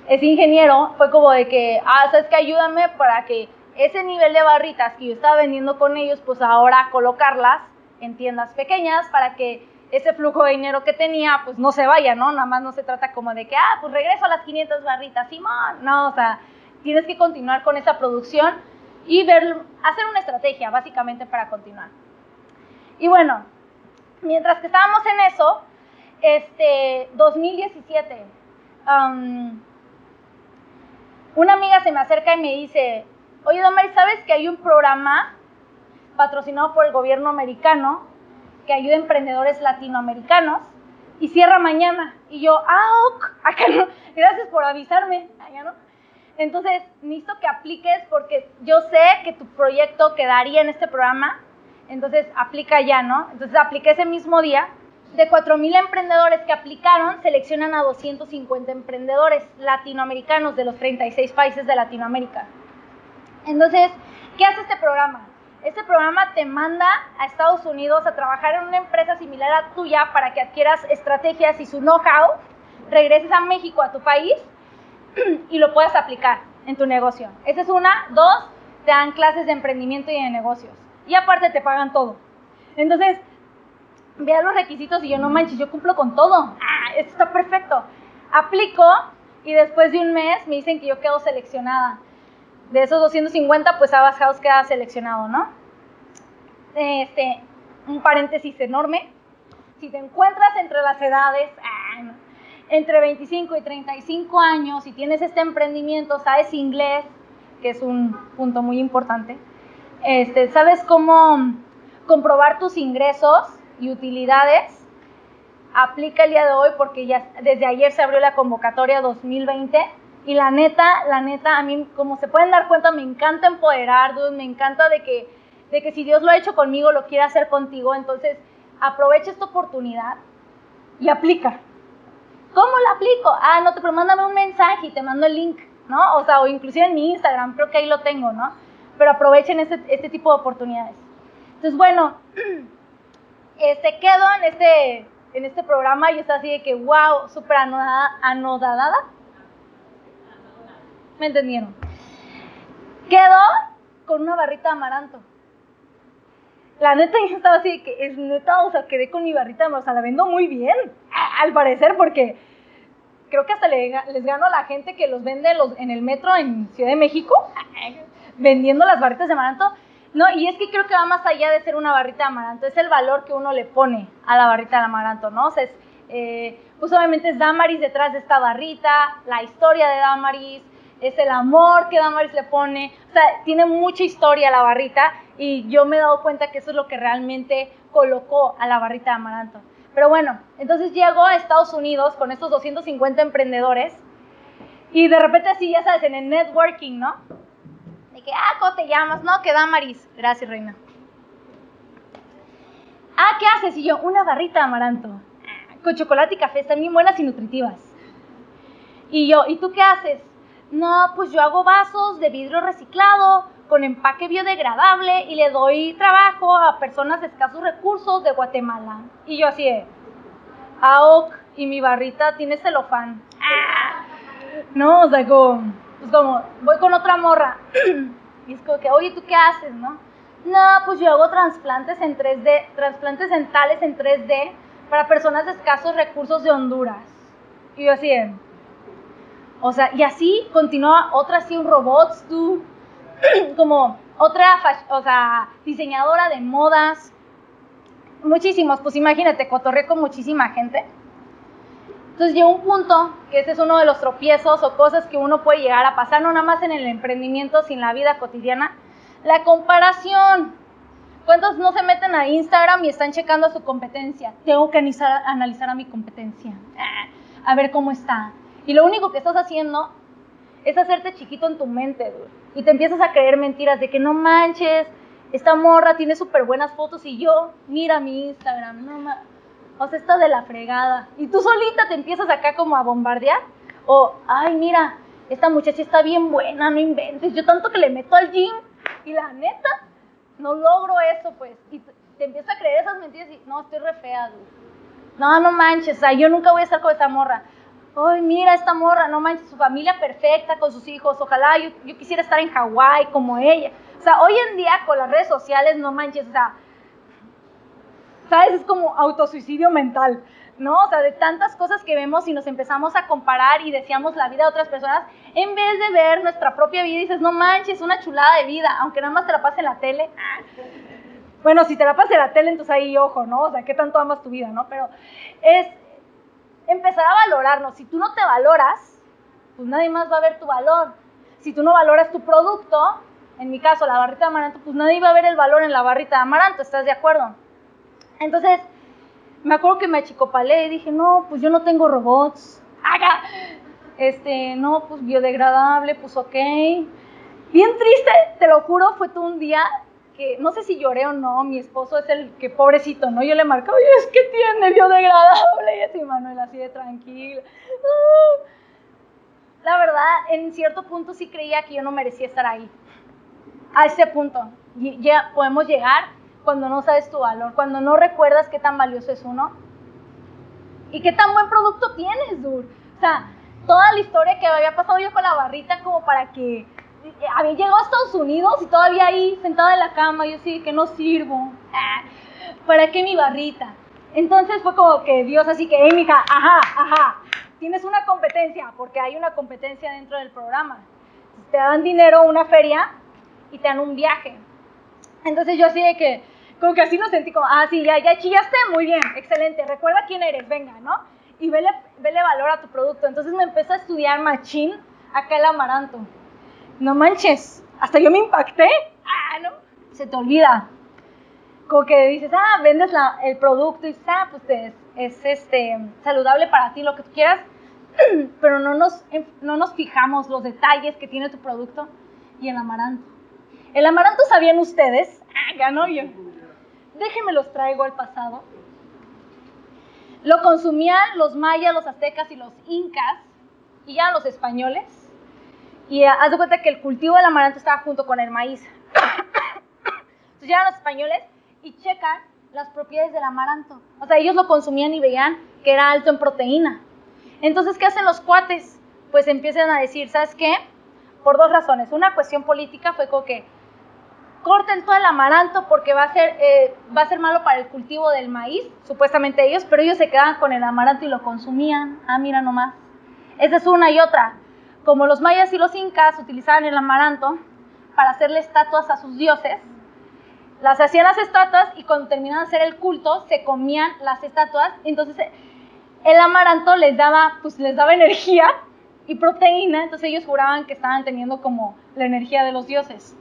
Speaker 1: es ingeniero, fue como de que, ah, sabes que ayúdame para que ese nivel de barritas que yo estaba vendiendo con ellos, pues ahora colocarlas en tiendas pequeñas para que ese flujo de dinero que tenía, pues no se vaya, ¿no? Nada más no se trata como de que, ah, pues regreso a las 500 barritas, Simón. No, o sea, tienes que continuar con esa producción y hacer una estrategia básicamente para continuar. Y bueno, mientras que estábamos en eso, este, 2017, una amiga se me acerca y me dice, oye, Damaris, ¿sabes que hay un programa patrocinado por el gobierno americano que ayuda a emprendedores latinoamericanos y cierra mañana? Y yo, ah, ok, acá no, gracias por avisarme, allá no. Entonces, necesito que apliques porque yo sé que tu proyecto quedaría en este programa, entonces aplica ya, ¿no? Entonces apliqué ese mismo día. De 4.000 emprendedores que aplicaron, seleccionan a 250 emprendedores latinoamericanos de los 36 países de Latinoamérica. Entonces, ¿qué hace este programa? Este programa te manda a Estados Unidos a trabajar en una empresa similar a tuya para que adquieras estrategias y su know-how, regreses a México, a tu país, y lo puedas aplicar en tu negocio. Esa es una. Dos, te dan clases de emprendimiento y de negocios. Y aparte te pagan todo. Entonces, vean los requisitos y yo no manches, yo cumplo con todo. Ah, esto está perfecto. Aplico y después de un mes me dicen que yo quedo seleccionada. de esos 250, pues Abbas House queda seleccionado, ¿no? Este, un paréntesis enorme. Si te encuentras entre las edades, ah, entre 25 y 35 años y tienes este emprendimiento, sabes inglés, que es un punto muy importante, este, sabes cómo comprobar tus ingresos y utilidades, aplica el día de hoy porque ya desde ayer se abrió la convocatoria 2020 y la neta, la neta, a mí como se pueden dar cuenta me encanta empoderar, me encanta de que, de que si Dios lo ha hecho conmigo, lo quiere hacer contigo, entonces aprovecha esta oportunidad y aplica. ¿Cómo la aplico? Ah, no, te pero mándame un mensaje y te mando el link, ¿no? O sea, o inclusive en mi Instagram, creo que ahí lo tengo, ¿no? Pero aprovechen este, este tipo de oportunidades. Entonces, bueno, este, quedo en este, en este programa y está así de que, wow, súper anodada. ¿Me entendieron? Quedo con una barrita de amaranto. La neta, yo estaba así que, es neta, o sea, quedé con mi barrita o sea, la vendo muy bien, al parecer, porque creo que hasta les gano a la gente que los vende los, en el metro en Ciudad de México, vendiendo las barritas de amaranto. No, y es que creo que va más allá de ser una barrita de amaranto, es el valor que uno le pone a la barrita de amaranto, ¿no? O sea, es, eh, pues obviamente es Damaris detrás de esta barrita, la historia de Damaris, es el amor que Damaris le pone, o sea, tiene mucha historia la barrita y yo me he dado cuenta que eso es lo que realmente colocó a la barrita de amaranto. Pero bueno, entonces llego a Estados Unidos con estos 250 emprendedores y de repente así, ya sabes, en el networking, ¿no? De que, ah, ¿cómo te llamas? No, que Damaris. Gracias, reina. Ah, ¿qué haces? Y yo, una barrita de amaranto. Con chocolate y café, están bien buenas y nutritivas. Y yo, ¿y tú qué haces? No, pues yo hago vasos de vidrio reciclado con empaque biodegradable y le doy trabajo a personas de escasos recursos de Guatemala. Y yo así de, AOC y mi barrita tiene celofán. Ah, no, o sea, como pues como, voy con otra morra. y es como que, oye, ¿tú qué haces, no? No, pues yo hago trasplantes en 3D, trasplantes dentales en 3D para personas de escasos recursos de Honduras. Y yo así, o sea, y así continúa otra así un robots, tú, como otra, o sea, diseñadora de modas, muchísimos, pues imagínate, cotorré con muchísima gente. Entonces llega un punto, que ese es uno de los tropiezos o cosas que uno puede llegar a pasar, no nada más en el emprendimiento, sino en la vida cotidiana, la comparación. ¿Cuántos no se meten a Instagram y están checando su competencia? Tengo que analizar, analizar a mi competencia, ah, a ver cómo está. Y lo único que estás haciendo es hacerte chiquito en tu mente, Y te empiezas a creer mentiras de que no manches, esta morra tiene súper buenas fotos y yo, mira mi Instagram, no manches o sea, está de la fregada. Y tú solita te empiezas acá como a bombardear. O, ay, mira, esta muchacha está bien buena, no inventes. Yo tanto que le meto al gym y la neta, no logro eso, pues. Y te empiezas a creer esas mentiras y, no, estoy re fea, No, no manches, o sea, yo nunca voy a estar con esta morra. Ay, mira esta morra, no manches, su familia perfecta con sus hijos. Ojalá yo, quisiera estar en Hawái como ella. O sea, hoy en día con las redes sociales, no manches, o sea, ¿sabes? Es como autosuicidio mental, ¿no? O sea, de tantas cosas que vemos y nos empezamos a comparar y deseamos la vida de otras personas, en vez de ver nuestra propia vida dices, no manches, una chulada de vida, aunque nada más te la pase en la tele. Bueno, si te la pase en la tele, entonces ahí ojo, ¿no? O sea, ¿qué tanto amas tu vida, no? Pero es empezar a valorarnos. Si tú no te valoras, pues nadie más va a ver tu valor. Si tú no valoras tu producto, en mi caso la barrita de amaranto, pues nadie va a ver el valor en la barrita de amaranto, ¿estás de acuerdo? Entonces, me acuerdo que me achicopalé y dije, no, pues yo no tengo robots. Haga. Este, no, pues biodegradable, pues ok. Bien triste, te lo juro, fue todo un día que no sé si lloré o no, mi esposo es el que pobrecito, ¿no? Yo le marco, oye, es que tiene biodegradable. Y así, Manuel, así de tranquilo. Ah. La verdad, en cierto punto sí creía que yo no merecía estar ahí. A ese punto. Ya podemos llegar cuando no sabes tu valor, cuando no recuerdas qué tan valioso es uno y qué tan buen producto tienes, Dur. O sea, toda la historia que había pasado yo con la barrita como para que eh, había llegado a Estados Unidos y todavía ahí sentada en la cama, yo sí, que no sirvo. Ah, ¿Para qué mi barrita? Entonces fue como que Dios así que, hey, mija, ajá, ajá, tienes una competencia, porque hay una competencia dentro del programa. Te dan dinero, una feria y te dan un viaje. Entonces yo así de que, como que así lo sentí como, ah, sí, ya, ya chillaste, muy bien, excelente, recuerda quién eres, venga, ¿no? Y vele, vele valor a tu producto. Entonces me empezó a estudiar machín acá el amaranto. No manches, hasta yo me impacté. Ah, no, se te olvida. Como que dices, ah, vendes el producto y ah, pues es, es este, saludable para ti, lo que tú quieras, pero no nos, no nos fijamos los detalles que tiene tu producto y el amaranto. El amaranto, ¿sabían ustedes? Ah, ganó yo. Déjenme los traigo al pasado. Lo consumían los mayas, los aztecas y los incas, y ya los españoles. Y haz de cuenta que el cultivo del amaranto estaba junto con el maíz. Entonces llegan los españoles y checan las propiedades del amaranto. O sea, ellos lo consumían y veían que era alto en proteína. Entonces, ¿qué hacen los cuates? Pues empiezan a decir, ¿sabes qué? Por dos razones. Una cuestión política fue como que corten todo el amaranto porque va a ser, eh, va a ser malo para el cultivo del maíz, supuestamente ellos, pero ellos se quedaban con el amaranto y lo consumían. Ah, mira nomás. Esa es una y otra. Como los mayas y los incas utilizaban el amaranto para hacerle estatuas a sus dioses, las hacían las estatuas y cuando terminaban de hacer el culto se comían las estatuas. Entonces el amaranto les daba, pues les daba energía y proteína, entonces ellos juraban que estaban teniendo como la energía de los dioses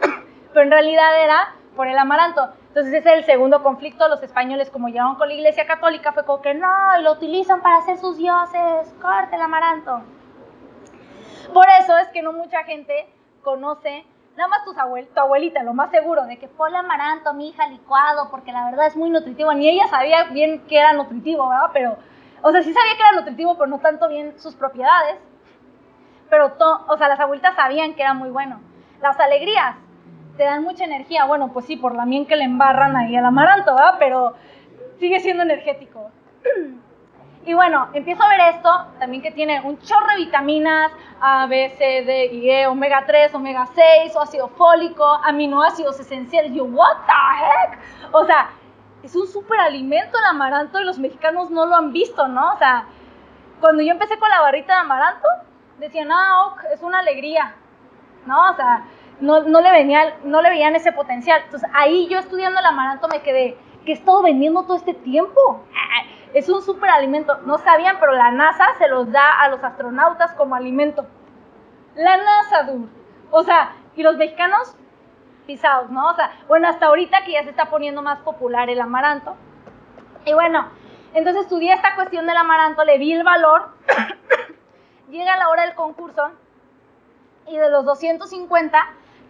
Speaker 1: pero en realidad era por el amaranto. Entonces ese es el segundo conflicto. Los españoles, como llegaron con la iglesia católica, fue como que no, y lo utilizan para hacer sus dioses, corte el amaranto. Por eso es que no mucha gente conoce, nada más tu, tu abuelita, lo más seguro, de que ponle amaranto, mi hija, licuado, porque la verdad es muy nutritivo. Ni ella sabía bien que era nutritivo, ¿verdad? Pero, o sea, sí sabía que era nutritivo, pero no tanto bien sus propiedades. Pero, o sea, las abuelitas sabían que era muy bueno. Las alegrías, te dan mucha energía. Bueno, pues sí, por la miel que le embarran ahí al amaranto, ¿verdad? Pero sigue siendo energético. Y bueno, empiezo a ver esto, también que tiene un chorro de vitaminas, A, B, C, D, y E, omega 3, omega 6, ácido fólico, aminoácidos esenciales. Yo, what the heck? O sea, es un superalimento el amaranto y los mexicanos no lo han visto, ¿no? O sea, cuando yo empecé con la barrita de amaranto, decían, ah, es una alegría, ¿no? O sea, no, no, le venía, no le veían ese potencial. Entonces ahí yo estudiando el amaranto me quedé, ¿qué he estado vendiendo todo este tiempo? Es un superalimento. No sabían, pero la NASA se los da a los astronautas como alimento. La NASA, dude. O sea, y los mexicanos pisados, ¿no? O sea, bueno, hasta ahorita que ya se está poniendo más popular el amaranto. Y bueno, entonces estudié esta cuestión del amaranto, le vi el valor. Llega la hora del concurso y de los 250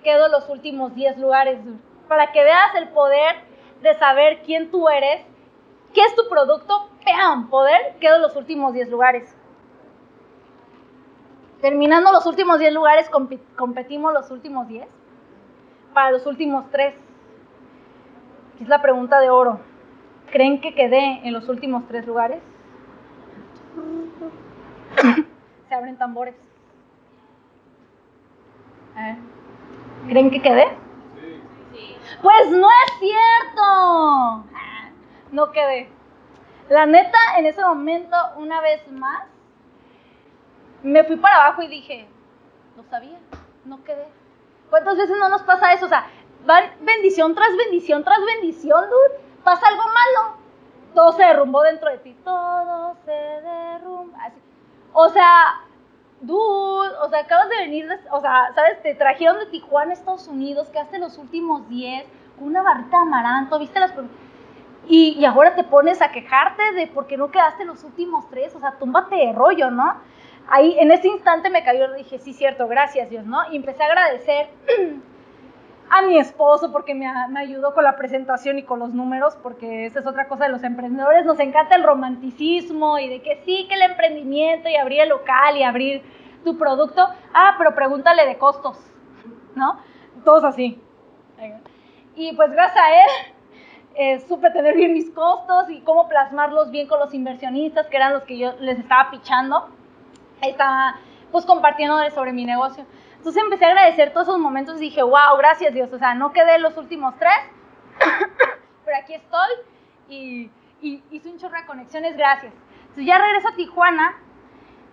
Speaker 1: quedo los últimos 10 lugares, para que veas el poder de saber quién tú eres, qué es tu producto, ¡pam! Poder, quedo en los últimos 10 lugares. Terminando los últimos 10 lugares, competimos los últimos 10 para los últimos 3. Es la pregunta de oro. ¿Creen que quedé en los últimos 3 lugares? Se abren tambores. A ver. ¿Creen que quedé? Sí. Pues no es cierto. No quedé. La neta, en ese momento, una vez más, me fui para abajo y dije, no sabía, no quedé. ¿Cuántas veces no nos pasa eso? O sea, van bendición tras bendición tras bendición, dude. Pasa algo malo. Todo se derrumbó dentro de ti. Todo se derrumba. O sea, dude, o sea, acabas de venir, o sea, ¿sabes? Te trajeron de Tijuana, Estados Unidos, quedaste los últimos 10 con una barrita de amaranto, ¿viste las... Y, ahora te pones a quejarte de por qué no quedaste los últimos tres, o sea, túmbate de rollo, ¿no? Ahí, en ese instante me cayó, dije, sí, cierto, gracias Dios, ¿no? Y empecé a agradecer a mi esposo porque me, me, ayudó con la presentación y con los números, porque esa es otra cosa de los emprendedores, nos encanta el romanticismo y de que sí, que el emprendimiento y abrir el local y abrir tu producto, ah, pero pregúntale de costos, ¿no? Todos así. Y pues gracias a él eh, supe tener bien mis costos y cómo plasmarlos bien con los inversionistas, que eran los que yo les estaba pichando. Estaba pues compartiendo sobre mi negocio. Entonces empecé a agradecer todos esos momentos y dije, wow, gracias Dios. O sea, no quedé los últimos tres, pero aquí estoy y, hice un chorro de conexiones, gracias. Entonces ya regreso a Tijuana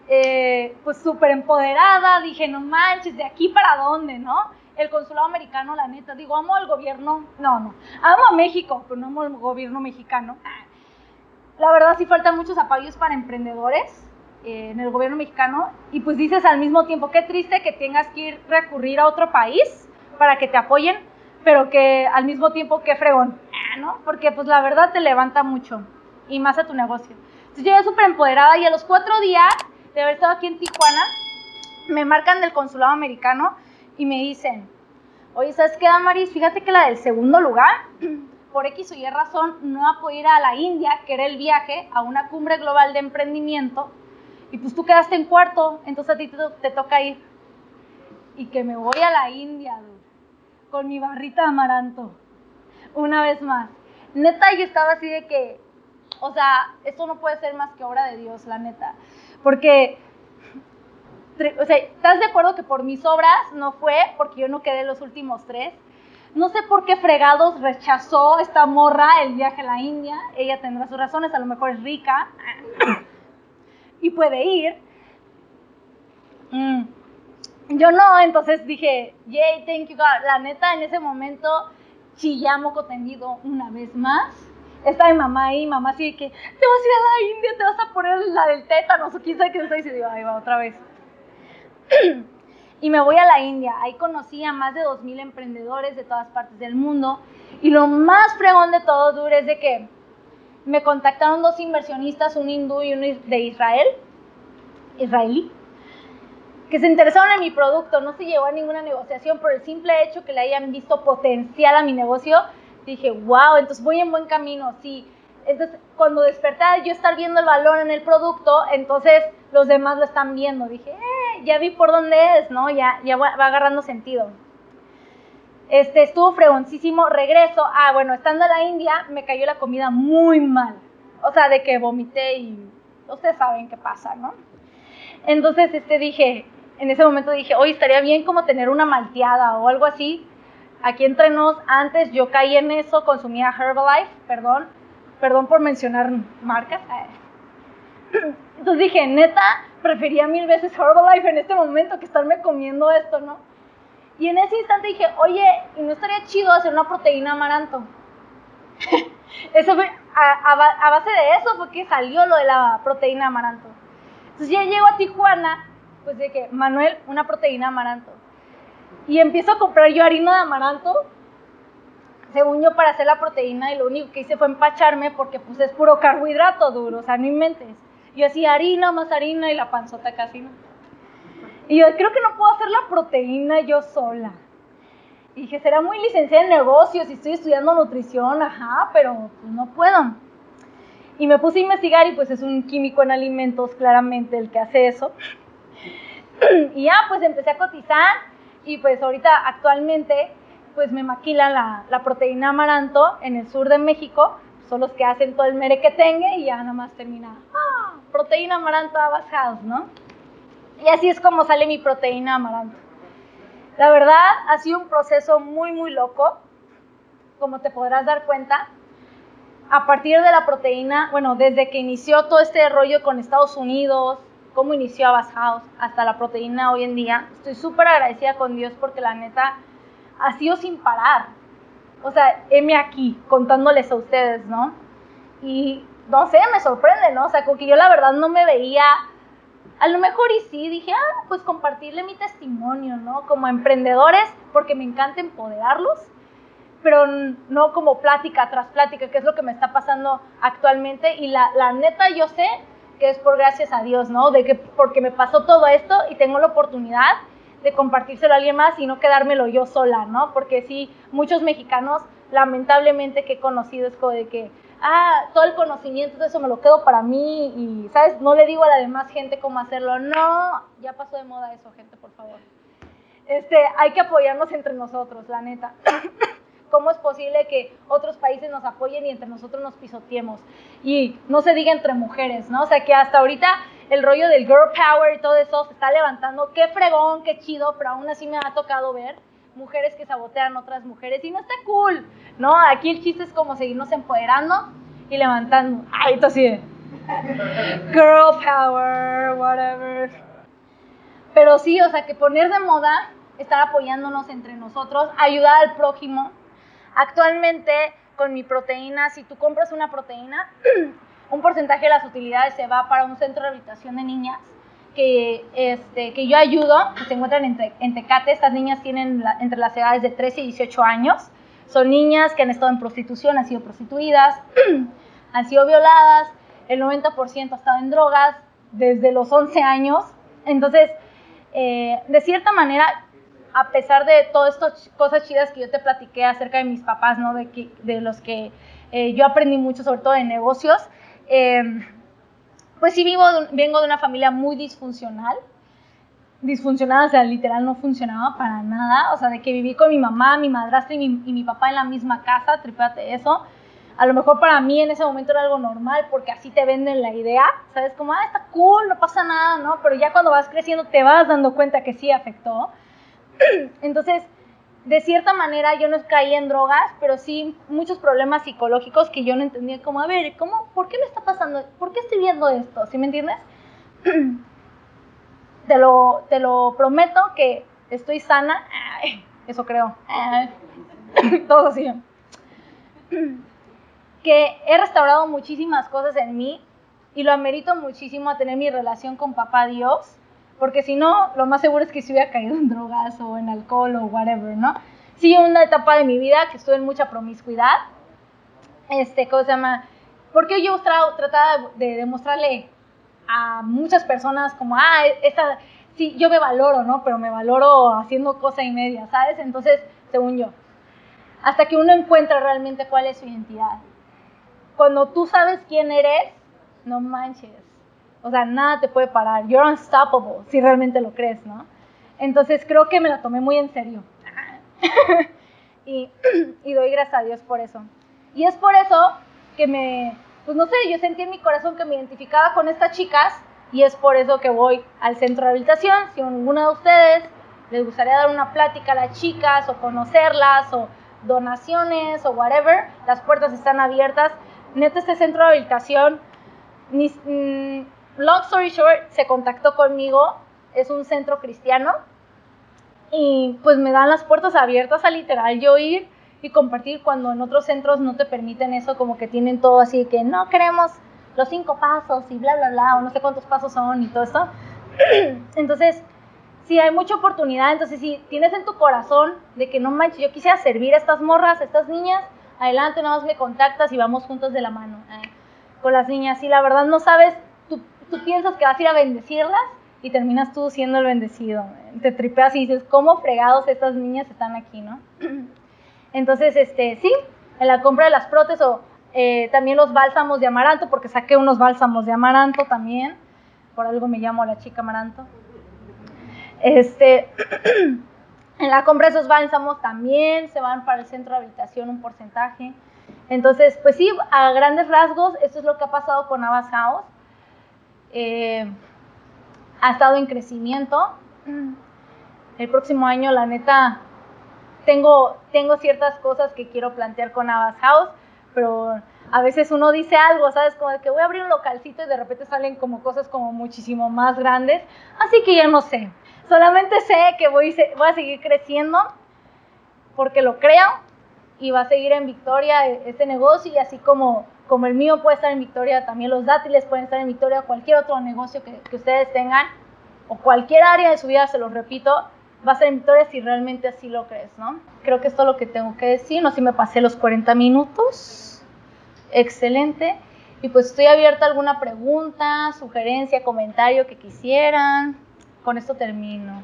Speaker 1: eh, pues súper empoderada, dije, no manches, ¿de aquí para dónde, no? El consulado americano, la neta, digo, amo al gobierno, no, no, amo a México, pero no amo al gobierno mexicano. La verdad sí faltan muchos apoyos para emprendedores eh, en el gobierno mexicano y pues dices al mismo tiempo, qué triste que tengas que ir recurrir a otro país para que te apoyen, pero que al mismo tiempo, qué fregón, ¿no? Porque pues la verdad te levanta mucho y más a tu negocio. Entonces yo súper empoderada y a los cuatro días de haber estado aquí en Tijuana, me marcan del consulado americano y me dicen, oye, ¿sabes qué, Damaris? Fíjate que la del segundo lugar, por X o Y razón, no va a ir a la India, que era el viaje a una cumbre global de emprendimiento, y pues tú quedaste en cuarto, entonces a ti te, toca ir. Y que me voy a la India, con mi barrita de amaranto, una vez más. Neta, yo estaba así de que, o sea, esto no puede ser más que obra de Dios, la neta. Porque, o sea, ¿estás de acuerdo que por mis obras no fue? Porque yo no quedé los últimos tres. No sé por qué fregados rechazó esta morra el viaje a la India. Ella tendrá sus razones, a lo mejor es rica y puede ir. Mm. Yo no, entonces dije, yay, thank you God. La neta, en ese momento chillamos tendido una vez más está mi mamá ahí, mamá así que, te vas a ir a la India, te vas a poner la del tétanos, o quién sabe qué está diciendo, ahí va otra vez. Y me voy a la India, ahí conocí a más de 2.000 emprendedores de todas partes del mundo, y lo más fregón de todo, Dure, es de que me contactaron dos inversionistas, un hindú y uno de Israel, israelí, que se interesaron en mi producto, no se llevó a ninguna negociación. Por el simple hecho que le hayan visto potencial a mi negocio dije, wow, entonces voy en buen camino, sí. Entonces, cuando desperté, yo estar viendo el valor en el producto, entonces los demás lo están viendo. Dije, eh, ya vi por dónde es, ¿no? Ya, ya va, agarrando sentido. Este, estuvo fregoncísimo, regreso. Ah, bueno, estando en la India, me cayó la comida muy mal. O sea, de que vomité y ustedes saben qué pasa, ¿no? Entonces, este, dije, en ese momento dije, hoy estaría bien como tener una malteada o algo así Aquí entre nos, antes yo caí en eso, consumía Herbalife, perdón, perdón por mencionar marcas. Entonces dije, neta, prefería mil veces Herbalife en este momento que estarme comiendo esto, ¿no? Y en ese instante dije, oye, ¿y no estaría chido hacer una proteína amaranto? eso fue, a, base de eso fue que salió lo de la proteína amaranto. Entonces ya llego a Tijuana, pues dije, Manuel, una proteína amaranto. Y empiezo a comprar yo harina de amaranto, según yo, para hacer la proteína, y lo único que hice fue empacharme porque pues es puro carbohidrato duro, o sea, no inventes. Yo hacía harina más harina y la panzota casi no. Y yo creo que no puedo hacer la proteína yo sola. Y dije, será muy licenciada en negocios y estoy estudiando nutrición, ajá, pero pues, no puedo. Y me puse a investigar y pues es un químico en alimentos claramente el que hace eso. Y ya, pues empecé a cotizar y pues ahorita actualmente pues me maquilan la, proteína amaranto en el sur de México, son los que hacen todo el mere que tenga y ya nada más termina, ah, proteína amaranto House, ¿no? Y así es como sale mi proteína amaranto. La verdad ha sido un proceso muy, muy loco, como te podrás dar cuenta. A partir de la proteína, bueno, desde que inició todo este rollo con Estados Unidos, cómo inició Abbas House hasta la proteína hoy en día, estoy súper agradecida con Dios porque la neta ha sido sin parar. O sea, heme aquí contándoles a ustedes, ¿no? Y no sé, me sorprende, ¿no? O sea, que yo la verdad no me veía, a lo mejor y sí, dije, ah, pues compartirle mi testimonio, ¿no? Como emprendedores, porque me encanta empoderarlos, pero no como plática tras plática, que es lo que me está pasando actualmente. Y la, la neta, yo sé que es por gracias a Dios, ¿no? De que porque me pasó todo esto y tengo la oportunidad de compartírselo a alguien más y no quedármelo yo sola, ¿no? Porque sí, muchos mexicanos, lamentablemente que he conocido es como de que, ah, todo el conocimiento de eso me lo quedo para mí y, ¿sabes? No le digo a la demás gente cómo hacerlo. No, ya pasó de moda eso, gente, por favor. Este, hay que apoyarnos entre nosotros, la neta. ¿Cómo es posible que otros países nos apoyen y entre nosotros nos pisoteemos? Y no se diga entre mujeres, ¿no? O sea, que hasta ahorita el rollo del girl power y todo eso se está levantando. Qué fregón, qué chido, pero aún así me ha tocado ver mujeres que sabotean otras mujeres y no está cool, ¿no? Aquí el chiste es como seguirnos empoderando y levantando. Ay, esto sí. Girl power, whatever. Pero sí, o sea, que poner de moda, estar apoyándonos entre nosotros, ayudar al prójimo. Actualmente, con mi proteína, si tú compras una proteína, un porcentaje de las utilidades se va para un centro de rehabilitación de niñas que, este, que yo ayudo, que se encuentran en, Tecate. Estas niñas tienen entre las edades de 13 y 18 años. Son niñas que han estado en prostitución, han sido prostituidas, han sido violadas, el 90% ha estado en drogas desde los 11 años. Entonces, eh, de cierta manera, a pesar de todas estas cosas chidas que yo te platiqué acerca de mis papás, ¿no? de, de los que eh, yo aprendí mucho, sobre todo de negocios, eh, pues sí vivo, vengo de una familia muy disfuncional. Disfuncionada, o sea, literal no funcionaba para nada. O sea, de que viví con mi mamá, mi madrastra y mi, papá en la misma casa, tripéate eso. A lo mejor para mí en ese momento era algo normal porque así te venden la idea, ¿sabes? Como, ah, está cool, no pasa nada, ¿no? Pero ya cuando vas creciendo te vas dando cuenta que sí afectó. Entonces, de cierta manera yo no caí en drogas, pero sí muchos problemas psicológicos que yo no entendía como, a ver, ¿cómo, ¿por qué me está pasando? ¿Por qué estoy viendo esto? ¿Sí me entiendes? te, lo, te lo prometo que estoy sana, eso creo, todo así. que he restaurado muchísimas cosas en mí y lo amerito muchísimo a tener mi relación con papá Dios porque si no, lo más seguro es que si hubiera caído en drogas o en alcohol o whatever, ¿no? Sí, una etapa de mi vida que estuve en mucha promiscuidad, este, ¿cómo se llama? Porque yo trataba de demostrarle a muchas personas como, ah, esta, sí, yo me valoro, ¿no? Pero me valoro haciendo cosa y media, ¿sabes? Entonces, según yo, hasta que uno encuentra realmente cuál es su identidad. Cuando tú sabes quién eres, no manches, o sea, nada te puede parar. You're unstoppable, si realmente lo crees, ¿no? Entonces creo que me la tomé muy en serio. y, y doy gracias a Dios por eso. Y es por eso que me, pues no sé, yo sentí en mi corazón que me identificaba con estas chicas y es por eso que voy al centro de rehabilitación. Si alguna de ustedes les gustaría dar una plática a las chicas o conocerlas o donaciones o whatever, las puertas están abiertas. Neta, este centro de rehabilitación, ni, mm, long story short, se contactó conmigo, es un centro cristiano, y pues me dan las puertas abiertas a literal yo ir y compartir cuando en otros centros no te permiten eso, como que tienen todo así que no queremos los cinco pasos y bla, bla, bla, o no sé cuántos pasos son y todo esto. Entonces, si hay mucha oportunidad, entonces si tienes en tu corazón de que no manches, yo quisiera servir a estas morras, a estas niñas, adelante, nada más me contactas y vamos juntos de la mano eh, con las niñas. Si la verdad no sabes tú piensas que vas a ir a bendecirlas y terminas tú siendo el bendecido. Te tripeas y dices, ¿cómo fregados estas niñas están aquí, no? Entonces, este, sí, en la compra de las prótesis o eh, también los bálsamos de amaranto, porque saqué unos bálsamos de amaranto también. Por algo me llamo la chica amaranto. Este, en la compra de esos bálsamos también se van para el centro de habitación un porcentaje. Entonces, pues sí, a grandes rasgos, esto es lo que ha pasado con Abbas House. Eh, ha estado en crecimiento. El próximo año, la neta, tengo, tengo ciertas cosas que quiero plantear con Abbas House, pero a veces uno dice algo, ¿sabes? Como que voy a abrir un localcito y de repente salen como cosas como muchísimo más grandes. Así que ya no sé. Solamente sé que voy, voy a seguir creciendo porque lo creo y va a seguir en victoria este negocio y así como como el mío puede estar en Victoria, también los dátiles pueden estar en Victoria, cualquier otro negocio que, ustedes tengan, o cualquier área de su vida, se los repito, va a ser en Victoria si realmente así lo crees, ¿no? Creo que es todo lo que tengo que decir, no sé si me pasé los 40 minutos, excelente, y pues estoy abierta a alguna pregunta, sugerencia, comentario que quisieran, con esto termino.